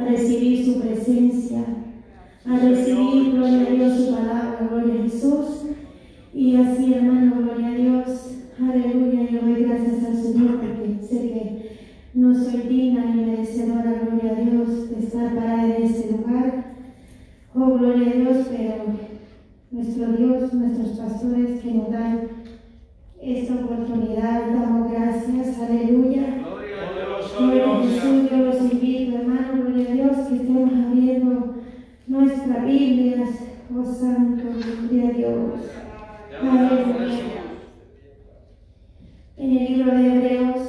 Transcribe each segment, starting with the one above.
a recibir su presencia, a recibir, gloria a Dios, su palabra, gloria a Jesús. Y así, hermano, gloria a Dios, aleluya, yo doy gracias al Señor porque sé que no soy digna ni merecedora, gloria a Dios, de estar parada en este lugar. Oh, gloria a Dios, pero nuestro Dios, nuestros pastores que nos dan esta oportunidad, damos gracias, aleluya. Gloria a Jesús, yo los invito, que estemos abriendo nuestras Biblias, oh Santo, gloria a Dios. Aleluya. En el libro de Hebreos,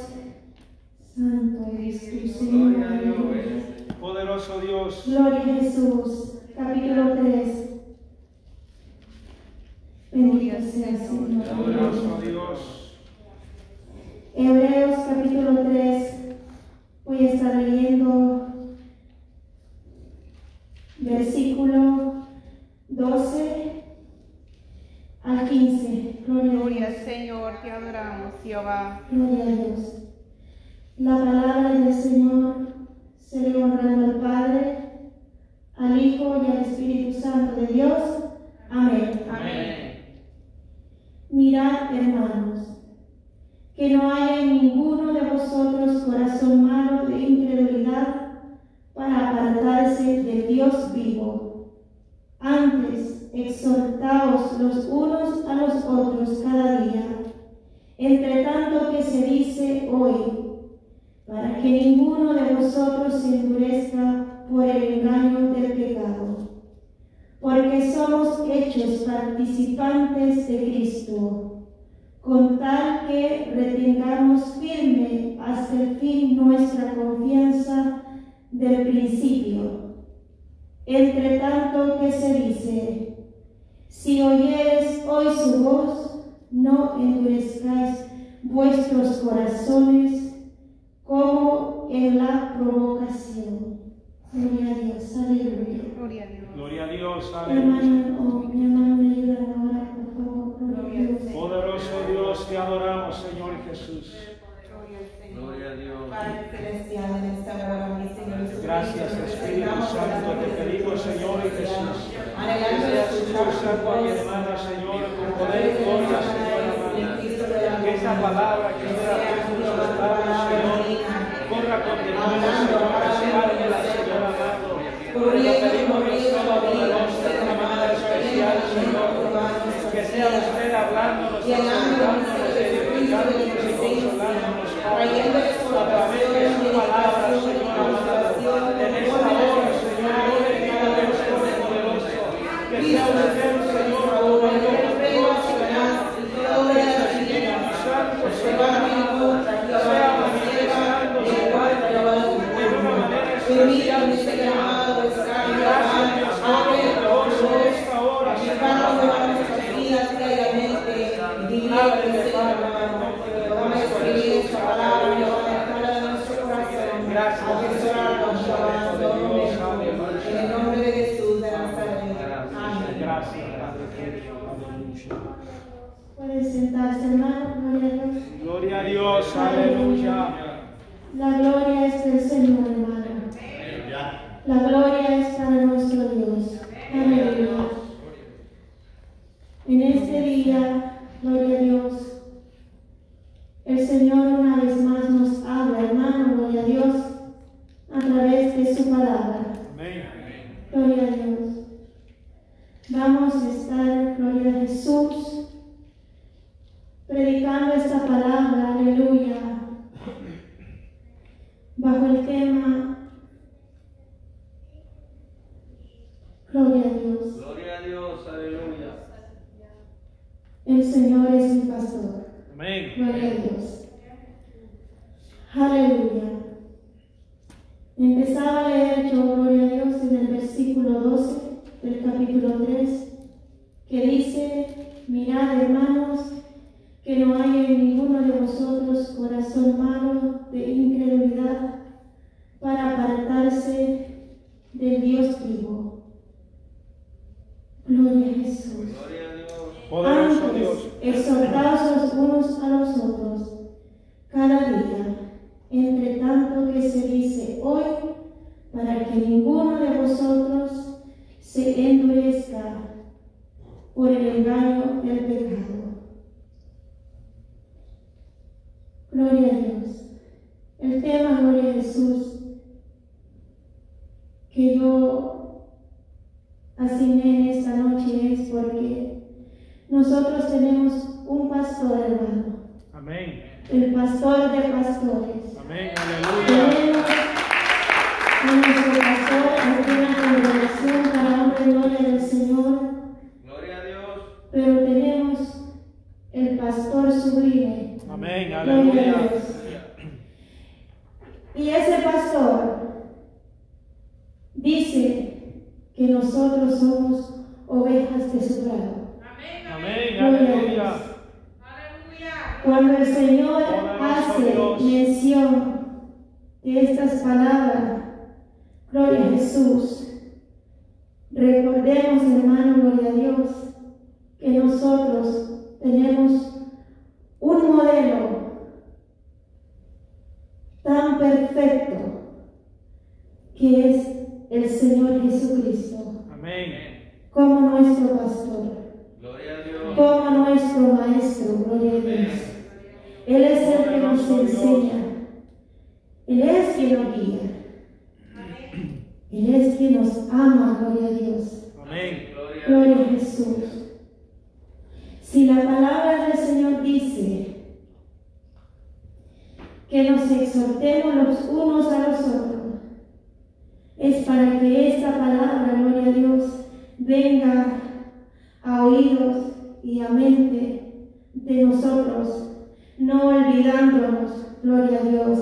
Santo es tu Señor, aleluya. Poderoso Dios. Gloria a Jesús, capítulo 3. Bendito sea el Señor. Poderoso Dios. Hebreos capítulo 3. Voy a estar leyendo versículo 12 al 15. Gloria Gloria al. Señor, te adoramos, Jehová. Gloria a Dios. La palabra del Señor se le honrando al Padre, al Hijo y al Espíritu Santo de Dios. Amén. Amén. Mirad, hermanos, que no haya en ninguno de vosotros corazón malo de incredulidad para apartarse del Dios vivo. Antes, exhortaos los unos a los otros cada día, entre tanto que se dice hoy, para que ninguno de vosotros se endurezca por el engaño del pecado porque somos hechos participantes de Cristo, con tal que retengamos firme hasta el fin nuestra confianza del principio. Entre tanto que se dice, si oyeres hoy su voz, no endurezcáis vuestros corazones como en la provocación. Gloria a Dios, aleluya. Gloria a Dios. Gloria a Dios. Mi Aleluya. hermano, oh, mi hermano me ayuda ahora, por favor, gloria a Dios. Poderoso Dios, te adoramos, Señor Jesús. Gloria al Señor. Gloria a Dios. Padre celestial, en esta hora, mi Señor Jesucristo, Gracias, nos Espíritu presentamos Santo, te pedimos, Señor y Jesús. Que seas mi hermana, Señor, con poder y gloria, Señor. Que esa palabra que sea en sus labios, Señor, corra con Señor, respálmela, Señor amado. Te pedimos, especial, Señor. Que sea usted hablándonos, exhortándonos, edificándonos y consolándonos, Padre. A través de su palabra, Señor amado. En esta hora, Señor, yo le pido a Dios Todopoderoso, que sea usted, Señor, gobernador de Dios, Señor. Espíritu Santo, Señor amado, sea manifestando su cuerpo de una manera especial, Señor amado. Gracias, Dios Todopoderoso, en esta hora, Señor amado. Gracias, En el nombre de Jesús de Nazaret. Amén. Gracias, Padre. Aleluya. Pueden sentarse, hermano, gloria a Dios. Gloria a Dios, aleluya. La gloria es del Señor, hermano. La gloria es para nuestro Dios. Aleluya. En este día, gloria a Dios, el Señor una vez más nos habla, hermano, gloria a Dios, a través de su palabra. Amén. Gloria a Dios. Vamos a estar, gloria a Jesús, predicando esta palabra, aleluya, bajo el tema, gloria a Dios, Gloria a Dios, aleluya. el Señor es mi pastor, Amén. gloria a Dios. Aleluya. Empezaba a leer yo, gloria a Dios, en el versículo 12 del capítulo 3, que dice, mirad hermanos, que no haya en ninguno de vosotros corazón malo de incredulidad para apartarse del Dios vivo. Gloria a Jesús. Gloria a Dios. Poderoso Antes, Dios. exhortaos los unos a los otros cada día, entre tanto que se dice hoy, para que que ninguno de vosotros se endurezca por el engaño del pecado. Gloria a Dios. El tema, Gloria a Jesús, que yo asigné en esta noche es porque nosotros tenemos un pastor hermano, Amén. el pastor de pastores. Amén. Aleluya. Tenemos a nuestro pastor aquí en la congregación para honra y gloria del Señor, Gloria a Dios. pero tenemos el pastor sublime. Amén. Gloria a Aleluya. Dios. Y ese pastor dice que nosotros somos ovejas de su prado. Amén. Gloria a Aleluya. Cuando el Señor hace mención de estas palabras, gloria a Jesús, recordemos, hermano, gloria a Dios, que nosotros tenemos un modelo tan perfecto que es el Señor Jesucristo Amén. como nuestro pastor Como nuestro Maestro, gloria a Dios. Él es el que nos enseña. Él es quien nos guía. Él es quien nos ama, gloria a Dios. Amén. Gloria a. Jesús. Si la palabra del Señor dice que nos exhortemos los unos a los otros, es para que esta palabra, gloria a Dios, venga a oídos y a mente de nosotros, no olvidándonos, gloria a Dios,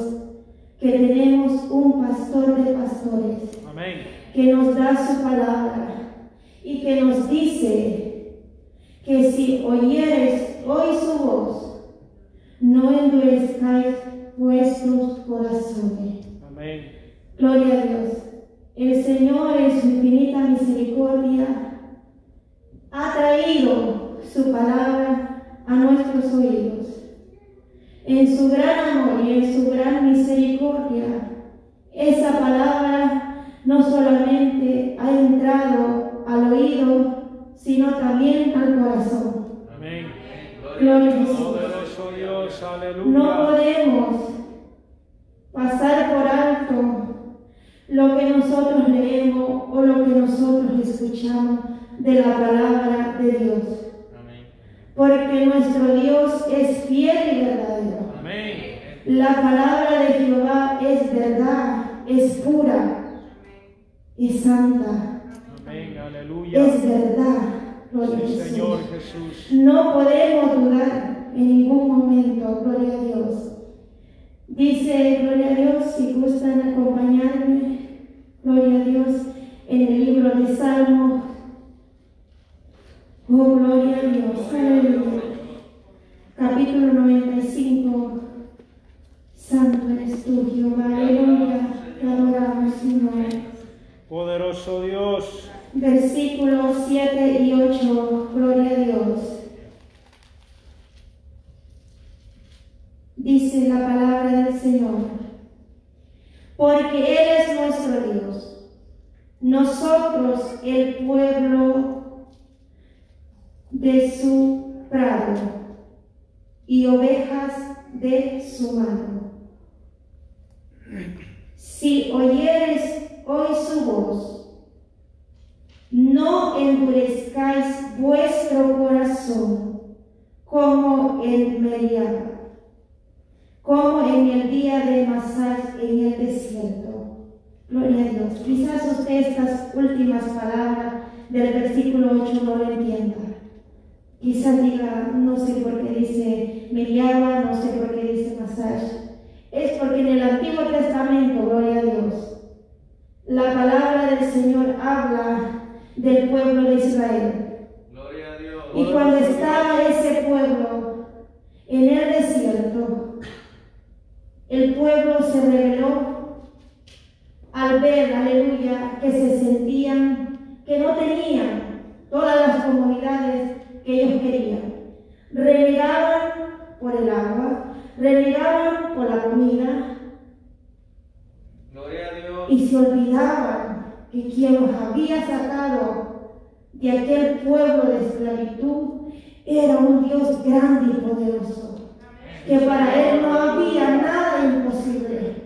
que tenemos un pastor de pastores Amén. que nos da su palabra y que nos dice que si oyeres hoy su voz, no endurezcáis vuestros corazones. Amén. Gloria a Dios. El Señor en su infinita misericordia ha traído su palabra a nuestros oídos. En su gran amor y en su gran misericordia, esa palabra no solamente ha entrado al oído, sino también al corazón. Amén. Gloria a Jesús. No podemos pasar por alto lo que nosotros leemos o lo que nosotros escuchamos de la palabra de Dios. Porque nuestro Dios es fiel y verdadero. Amén. La palabra de Jehová es verdad, es pura, es santa, Amén. Aleluya. es verdad. Gloria a Jesús. Señor Jesús. No podemos dudar en ningún momento, gloria a Dios. Dice, gloria a Dios, si gustan acompañarme, gloria a Dios, en el libro de Salmos. Oh, gloria a Dios, aleluya. Capítulo 95. Santo eres tú, Jehová, aleluya. Te adoramos, Señor. Poderoso Dios. Versículos 7 y 8, gloria a Dios. Dice la palabra del Señor, porque Él es nuestro Dios, nosotros el pueblo de su prado y ovejas de su mano. Si oyeres hoy su voz, no endurezcáis vuestro corazón como en Meriah, como en el día de Masai en el desierto. Gloria a Dios. Quizás usted estas últimas palabras del versículo 8 no lo entienda. Quizás diga, no sé por qué dice Meriah, no sé por qué dice Masai. Es porque en el Antiguo Testamento, gloria a Dios, la palabra del Señor habla del pueblo de Israel. Gloria a Dios. Y cuando estaba ese pueblo en el desierto, el pueblo se rebeló al ver, aleluya, que se sentían, que no tenían todas las comodidades que ellos querían. Renegaban por el agua, renegaban por la comida Gloria a Dios. y se olvidaban que quien los había sacado de aquel pueblo de esclavitud era un Dios grande y poderoso, que para él no había nada imposible.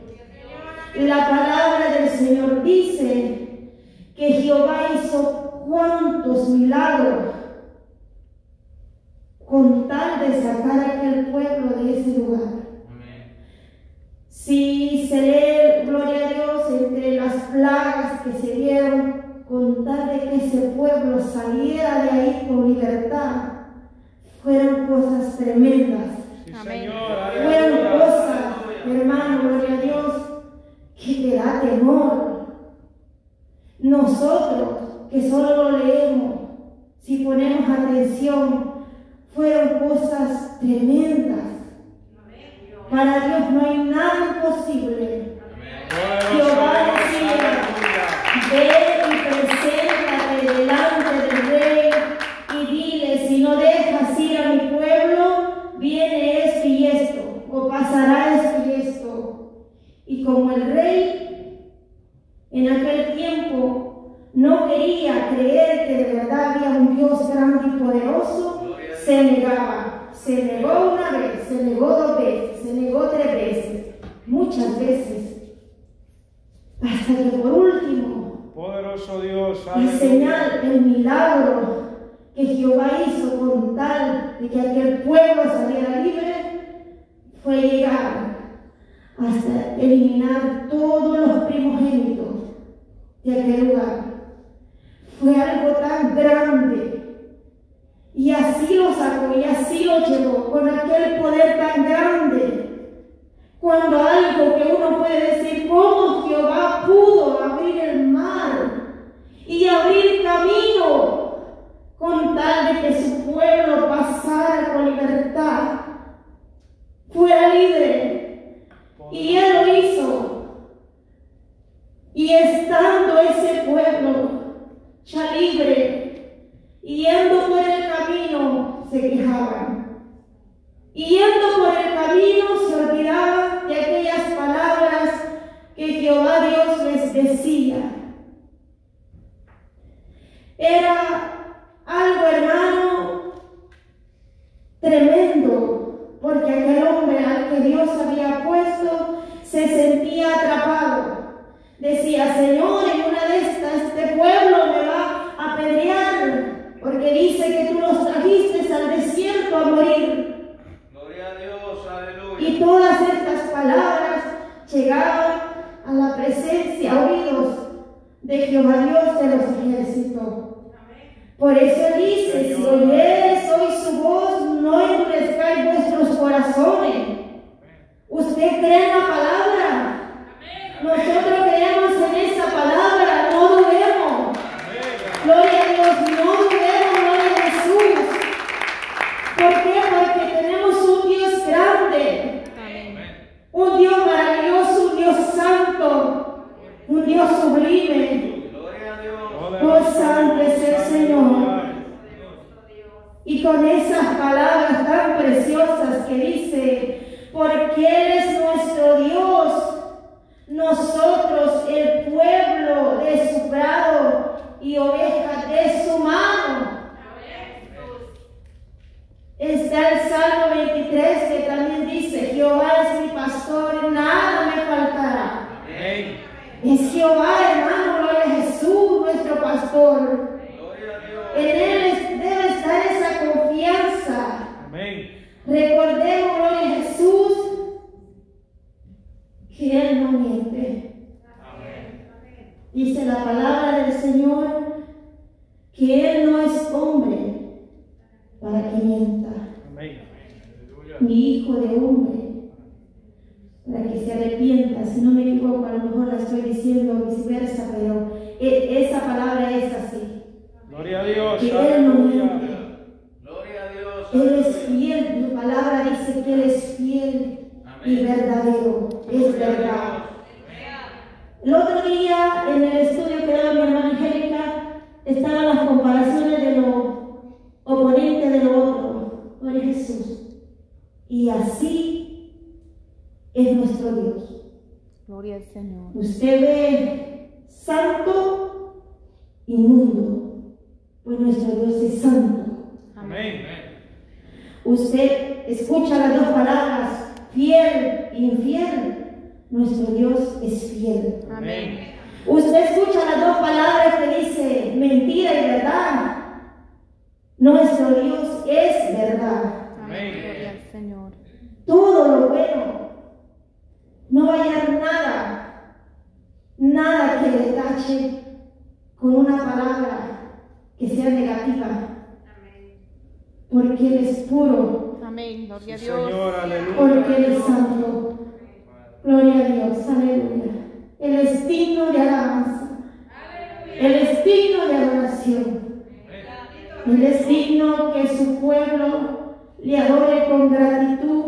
La palabra del Señor dice que Jehová hizo cuantos milagros con tal de sacar a aquel pueblo de ese lugar. Amén. Si se lee, gloria a Dios, entre las plagas que se dieron, con tal de que ese pueblo saliera de ahí con libertad, fueron cosas tremendas. Sí. Fueron cosas, hermano, gloria a Dios, que te da temor. Nosotros, que solo lo leemos, si ponemos atención, fueron cosas tremendas. Para Dios no hay nada imposible. Jehová decía. Ve y preséntate delante del rey y dile, si no dejas ir a mi pueblo, viene esto y esto, o pasará esto y esto. Y como el rey en aquel tiempo no quería creer que de verdad había un Dios grande y poderoso, se negaba. Se negó una vez, se negó dos veces, se negó tres veces, muchas veces. Hasta que por último, Poderoso Dios, la señal, el milagro que Jehová hizo con tal de que aquel pueblo saliera libre, fue llegar hasta eliminar todos los primogénitos de aquel lugar. Fue algo tan grande. Y así lo sacó y así lo llevó con aquel poder tan grande. Cuando algo que uno puede decir, ¿cómo Jehová pudo abrir el mar y abrir camino con tal de que su pueblo pasara con libertad, fuera libre? Y él lo hizo. Y estando ese pueblo ya libre, yendo por el camino, se quejaban. Yendo por el camino se olvidaban Era algo, hermano, tremendo, porque aquel hombre al que Dios había puesto se sentía atrapado. Decía, Señor, en una de estas, este pueblo me va a apedrear, porque dice que tú los trajiste al desierto a morir. Gloria a Dios, aleluya. Y todas estas palabras llegaban a la presencia, a oídos Jehová Dios de los ejércitos. Por eso dice, si oyeres hoy su voz, no endurezcáis vuestros corazones. ¿Usted cree en la palabra? Nosotros creemos en esa palabra, no dudemos. Gloria a Dios, no dudemos, gloria a Jesús. ¿Por qué? Porque tenemos un Dios grande, Amén. un Dios maravilloso, un Dios santo, un Dios sublime. Gloria a Dios. Oh, santo es el Señor. Y con esas palabras tan preciosas que dice, porque Él es nuestro Dios, nosotros el pueblo de su prado y ovejas de su mano. Está el Salmo 23 que también dice, Jehová es mi pastor, nada me faltará. Amén. Es Jehová, hermano, gloria a Jesús, nuestro pastor. Gloria a Dios. En Él es- debe estar esa confianza. Amén. Recordemos, gloria a Jesús, que Él no miente. Dice la palabra del Señor que Él no es hombre para que mienta, Amén. ni hijo de hombre para que se arrepienta. Si no me equivoco, a lo mejor la estoy diciendo viceversa, pero e- esa palabra es así. Gloria a Dios. Que Él no miente. Gloria a Dios. Él es fiel, dice que Él es fiel y verdadero, es verdad. El otro día en el estudio que daba mi hermana Angélica estaban las comparaciones de lo oponente de lo otro, Gloria a Jesús. Y así es nuestro Dios. Gloria al Señor. Usted ve santo inmundo, pues nuestro Dios es santo. Amén. Usted escucha las dos palabras, fiel e infiel. Nuestro Dios es fiel. Amén. Usted escucha las dos palabras que dice mentira y verdad. Nuestro Dios es verdad. Amén. Señor. Todo lo bueno. No va a hallar nada, nada que le tache con una palabra que sea negativa. Porque Él es puro, Amén. Gloria a Dios. Señor, aleluya. porque Él es santo. Gloria a Dios, aleluya. Él es digno de alabanza. Él es digno de adoración. Él es digno que su pueblo le adore con gratitud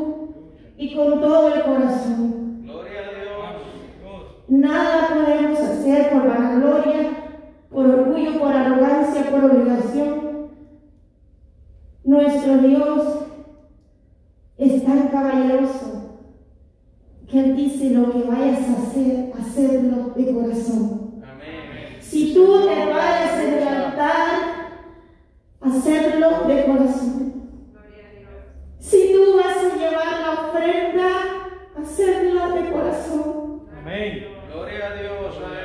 y con todo el corazón. Gloria a Dios. Nada podemos hacer por vanagloria, por orgullo, por arrogancia, por obligación. Nuestro Dios es tan caballeroso que Él dice lo que vayas a hacer, hacerlo de corazón. Amén. Si tú te vayas en el altar, hacerlo de corazón. Si tú vas a llevar la ofrenda, hacerla de corazón. Amén. Gloria a Dios.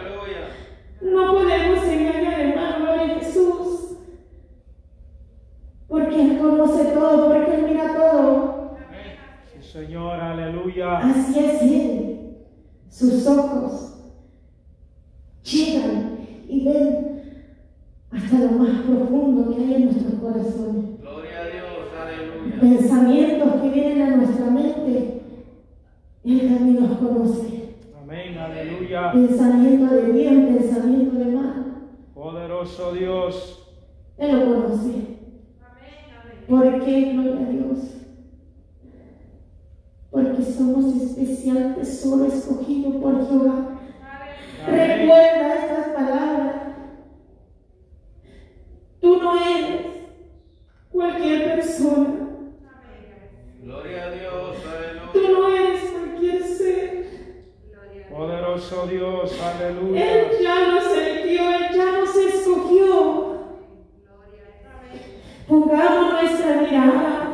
Sus ojos llegan y ven hasta lo más profundo que hay en nuestros corazones. Gloria a Dios. Aleluya. Pensamientos que vienen a nuestra mente, Él también los conoce. Amén, aleluya. Pensamiento de bien, pensamiento de mal. Poderoso Dios. Él lo conoce. ¿Por qué? Gloria a Dios. Porque somos especial tesoro escogido por Jehová. Amén. Recuerda estas palabras. Tú no eres cualquier persona. Gloria a Dios. Tú Aleluya. no eres cualquier ser. Poderoso Dios, aleluya. Él ya nos eligió, Él ya nos escogió. Pongamos nuestra mirada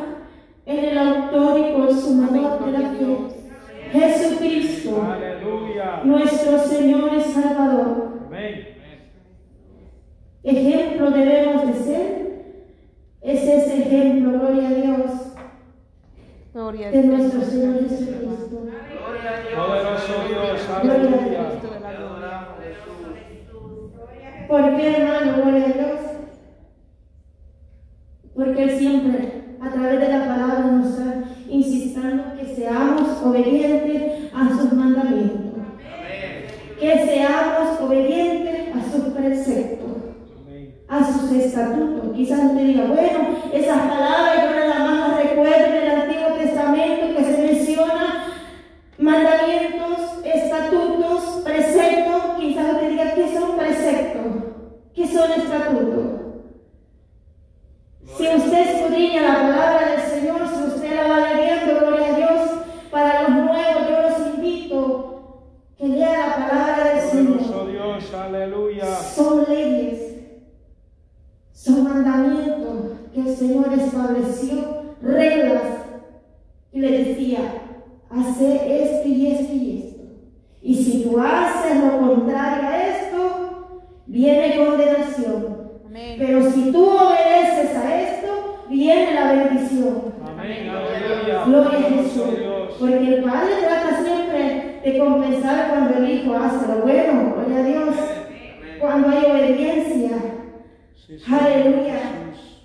en el autor y consumador de la fe, Jesucristo, Aleluya. nuestro Señor y Salvador. Amén. Ejemplo debemos de ser. Es ese ejemplo, gloria a Dios, Gloria al de nuestro Señor. Jesucristo. Gloria a Dios. Poderoso Dios, Gloria a aleluya. ¿Por qué, hermano? Gloria a Dios. Porque Él siempre, a través de la palabra, nos está insistiendo que seamos obedientes a sus mandamientos. Amén. Que seamos obedientes a sus preceptos, Amén. Sus estatutos. Quizás usted diga, bueno, esas palabras yo nada más las recuerdo en el Antiguo Testamento que se menciona mandamientos, estatutos, preceptos. Quizás usted diga, ¿qué son preceptos? ¿Qué son estatutos? Si usted escudriña la palabra del Señor, si usted la va leyendo, gloria a Dios, para los nuevos yo los invito que lea la palabra del Poderoso Señor. Dios, aleluya. Son leyes, son mandamientos que el Señor estableció, reglas, y le decía, hace esto y esto y esto. Y si tú haces lo contrario a esto, viene condenación. Amén. Pero si tú obedeces a esto, viene la bendición. Amén, aleluya. Gloria a Jesús. Poderoso Dios. Porque el Padre trata siempre de compensar cuando el Hijo hace lo bueno. Gloria a Dios. Cuando hay obediencia. Sí, Señor Aleluya. Jesús.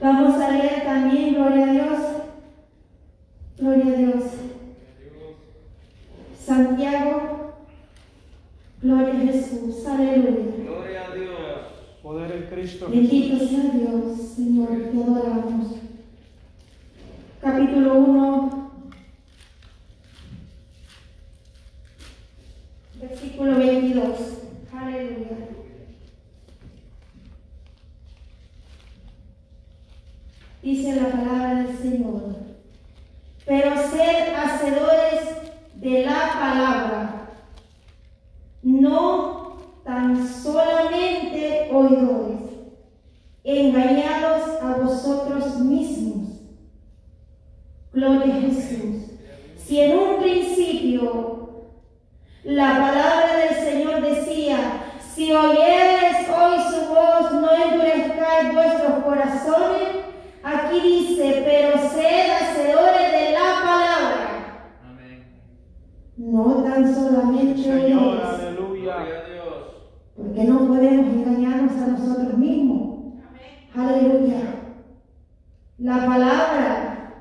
Vamos a leer también, gloria a Dios. Gloria a Dios. Santiago. Gloria a Jesús. Aleluya. Gloria a Dios. Poder en Cristo Jesús. Bendito sea Dios, Señor, te adoramos. Capítulo 1, versículo 22. Aleluya. Dice la palabra del Señor. Pero sed hacedores de la palabra, no tan solamente oidores, engañados a vosotros mismos. Gloria a Jesús. Si en un principio la palabra del Señor decía, si oyeres hoy su voz, no endurezcáis vuestros corazones, aquí dice, pero sed hacedores de la palabra, Amén. no tan solamente Señor, aleluya. Gloria a Dios. Porque no podemos engañarnos a nosotros mismos. Aleluya. La palabra,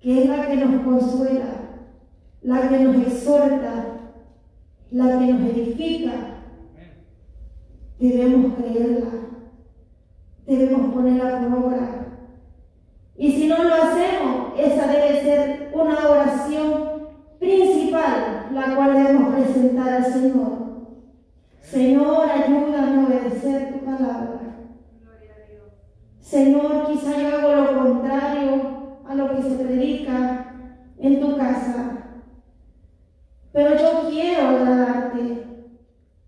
que es la que nos consuela, la que nos exhorta, la que nos edifica, debemos creerla, debemos ponerla por obra. Y si no lo hacemos, esa debe ser una oración principal, la cual debemos presentar al Señor. Señor, ayúdame a obedecer tu palabra. Señor, quizá yo hago lo contrario a lo que se predica en tu casa. Pero yo quiero agradarte.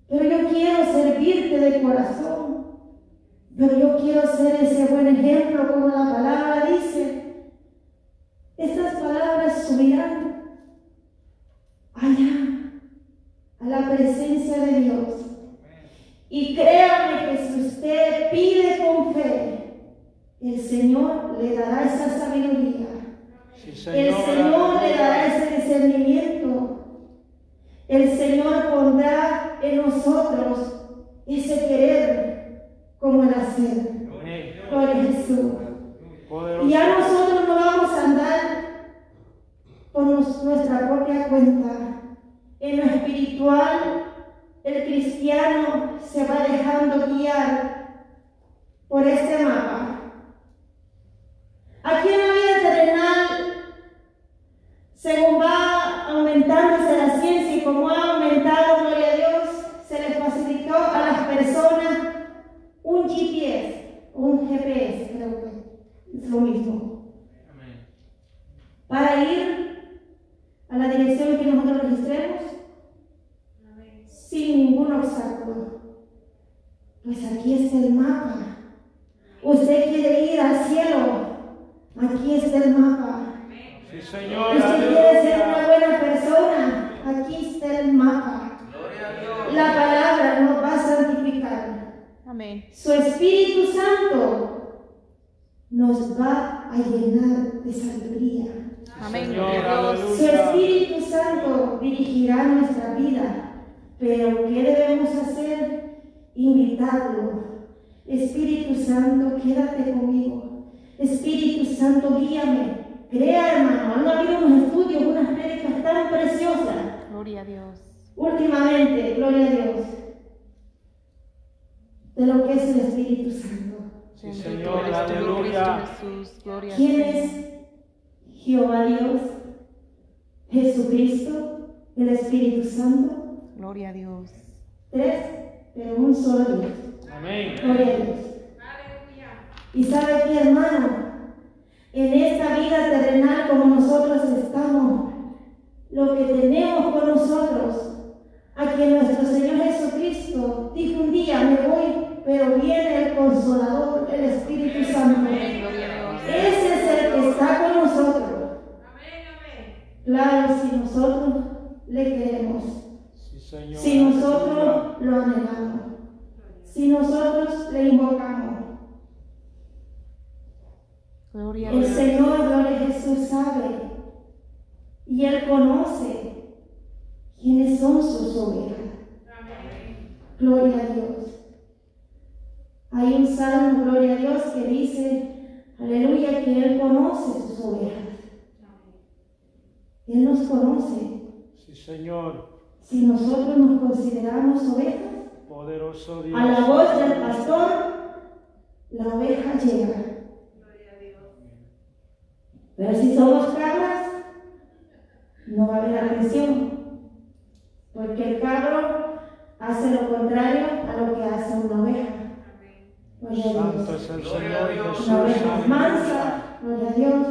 Pero yo quiero servirte de corazón. Pero yo quiero ser ese buen ejemplo como la palabra dice. Estas palabras subirán allá a la presencia de Dios. Y créame que si usted pide con fe, el Señor le dará esa sabiduría. Sí, El Señor, Señor le dará aleluya. ese discernimiento. El Señor pondrá en nosotros ese querer como el hacer. Amén. Gloria a Jesús. Poderoso. Y ya nosotros no vamos a andar por nos- nuestra propia cuenta. En lo espiritual, el cristiano se va dejando guiar por este mapa. Aquí en la vida terrenal, según va aumentándose la ciencia y como ha aumentado, gloria a Dios, se le facilitó a las personas un GPS, un GPS, creo que es lo mismo, Amén. para ir a la dirección que nosotros registremos sin ningún obstáculo. Pues aquí está el mapa. Usted quiere ir al cielo, aquí está el mapa. Sí, Señor, Usted quiere ser una buena persona, aquí está el mapa. Gloria a Dios. La palabra nos va a santificar. Amén. Su Espíritu Santo nos va a llenar de sabiduría. Amén. Su. Espíritu Santo dirigirá nuestra vida. Pero ¿qué debemos hacer? Invitarlo. Espíritu Santo, quédate conmigo. Espíritu Santo, guíame. Crea, hermano. Han habido unos estudios, unas prédicas tan preciosas. Gloria a Dios. Últimamente, gloria a Dios, de lo que es el Espíritu Santo. Sí, Señor, aleluya. ¿Quién es Jehová Dios? Jesucristo, el Espíritu Santo. Gloria a Dios. Tres, pero un solo Dios. Amén. Gloria a Dios. Y sabe que hermano, en esta vida terrenal como nosotros estamos, lo que tenemos con nosotros, a que nuestro Señor Jesucristo dijo un día, me voy, pero viene el Consolador, el Espíritu Santo. Ese es el que está con nosotros. Claro, si nosotros le queremos, si nosotros lo anhelamos, si nosotros le invocamos. Gloria a El. Señor, gloria a Jesús, sabe y Él conoce quiénes son sus ovejas. Gloria a Dios. Hay un salmo, gloria a Dios, que dice, aleluya, que Él conoce sus ovejas. Él nos conoce. Sí, Señor. Si nosotros nos consideramos ovejas, Poderoso Dios. a la voz del pastor, la oveja llega. Pero si somos cabras, no va a haber atención. Porque el cabro hace lo contrario a lo que hace una oveja. Santo es. Una oveja mansa, gloria a Dios.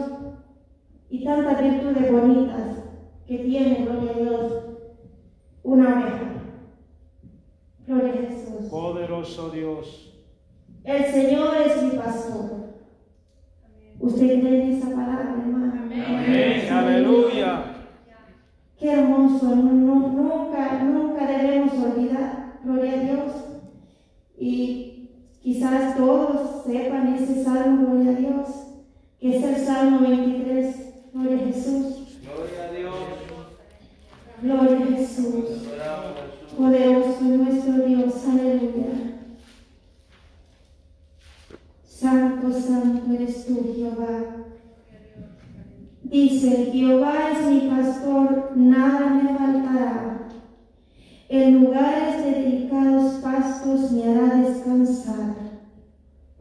Y tantas virtudes bonitas que tiene, gloria a Dios, una oveja. Gloria a Jesús. Poderoso Dios. El Señor es mi pastor. Usted cree esa palabra, hermano. Amén. Amén. Aleluya. Qué hermoso. No, no, no todos sepan ese salmo, gloria a Dios, que es el Salmo 23. Gloria a Jesús. Gloria a Dios. Gloria a Jesús. Poderoso nuestro Dios. Aleluya. Santo, santo eres tú, Jehová. Dice, Jehová es mi pastor, nada me faltará. En lugares de delicados pastos me hará descansar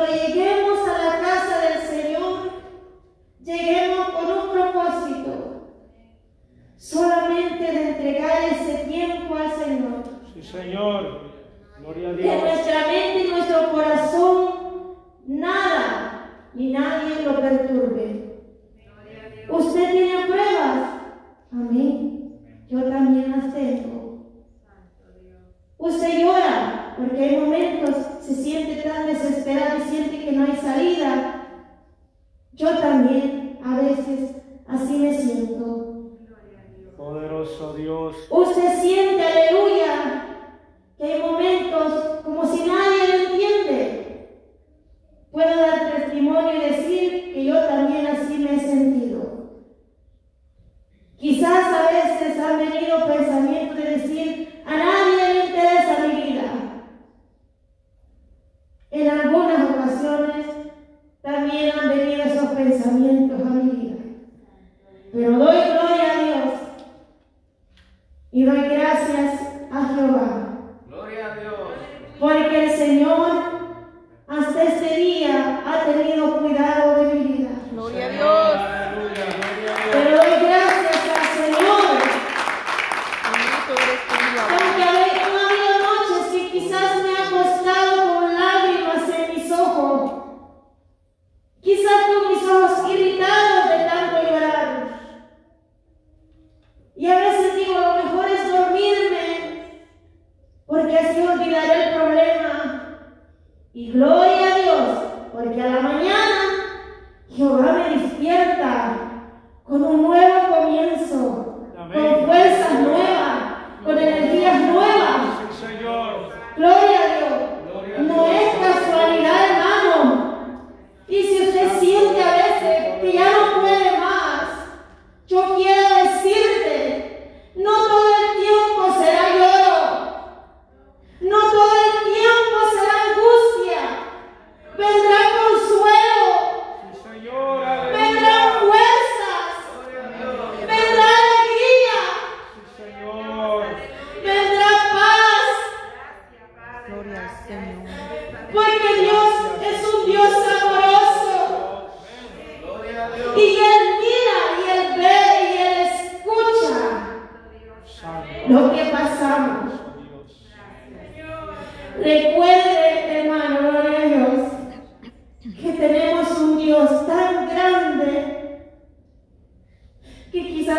நம்முடைய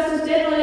vai sustentar